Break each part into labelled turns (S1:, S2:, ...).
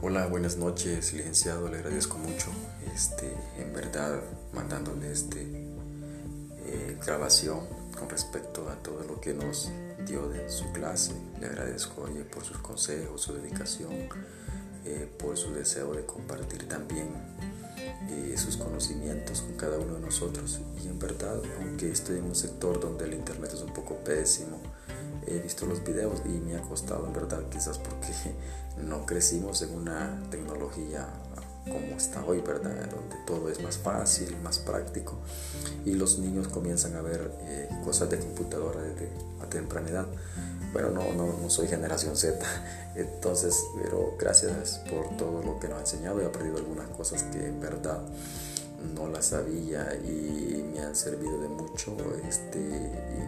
S1: Hola, buenas noches, licenciado. Le agradezco mucho. Este, en verdad, mandándole este eh, grabación con respecto a todo lo que nos dio de su clase. Le agradezco oye, por sus consejos, su dedicación, eh, por su deseo de compartir también eh, sus conocimientos con cada uno de nosotros. Y en verdad, aunque estoy en un sector donde el internet es un poco pésimo, he visto los videos y me ha costado en verdad quizás porque no crecimos en una tecnología como está hoy, ¿verdad? Donde todo es más fácil, más práctico y los niños comienzan a ver eh, cosas de computadora desde a temprana edad. Bueno, no, no, no, soy generación Z, entonces, pero gracias por todo lo que nos ha enseñado. He aprendido algunas cosas que en verdad no las sabía y me han servido de mucho este,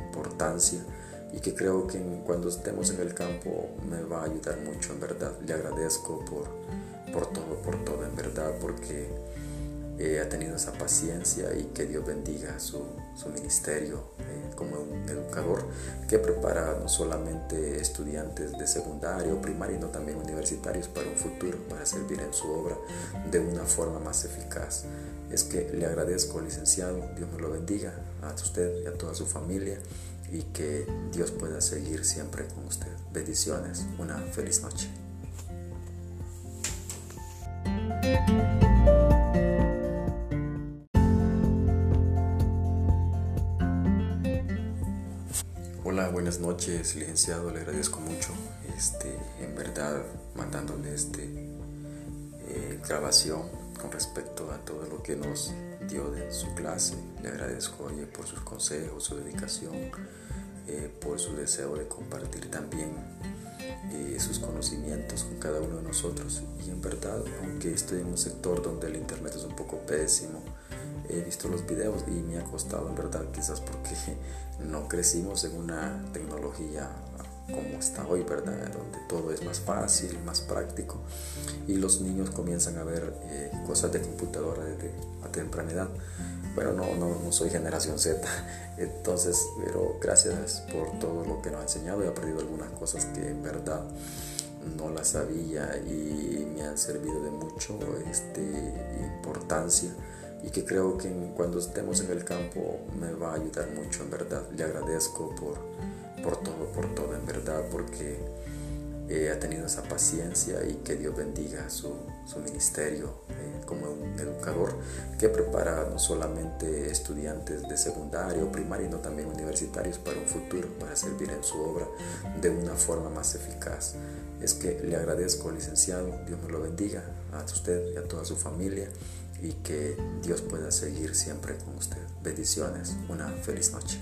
S1: importancia y que creo que cuando estemos en el campo me va a ayudar mucho, en verdad. Le agradezco por, por todo, por todo, en verdad, porque ha tenido esa paciencia y que Dios bendiga su, su ministerio eh, como un educador que prepara no solamente estudiantes de secundario o sino también universitarios para un futuro, para servir en su obra de una forma más eficaz. Es que le agradezco, licenciado, Dios me lo bendiga a usted y a toda su familia y que Dios pueda seguir siempre con usted. Bendiciones, una feliz noche. Hola, buenas noches, licenciado. Le agradezco mucho. Este, en verdad, mandándole este eh, grabación con respecto a todo lo que nos dio de su clase. Le agradezco por sus consejos, su dedicación, eh, por su deseo de compartir también eh, sus conocimientos con cada uno de nosotros. Y en verdad, aunque estoy en un sector donde el internet es un poco pésimo, he visto los videos y me ha costado en verdad quizás porque no crecimos en una tecnología como está hoy, ¿verdad? Donde todo es más fácil, más práctico y los niños comienzan a ver eh, cosas de computadora desde a temprana edad. Bueno, no, no, no, soy generación Z, entonces, pero gracias por todo lo que nos ha enseñado. He aprendido algunas cosas que en verdad no las sabía y me han servido de mucho este, importancia y que creo que cuando estemos en el campo me va a ayudar mucho, en verdad. Le agradezco por, por todo, por todo, en verdad, porque ha tenido esa paciencia y que Dios bendiga su, su ministerio eh, como un educador que prepara no solamente estudiantes de secundario o primaria, sino también universitarios para un futuro, para servir en su obra de una forma más eficaz. Es que le agradezco, licenciado, Dios me lo bendiga a usted y a toda su familia y que Dios pueda seguir siempre con usted. Bendiciones, una feliz noche.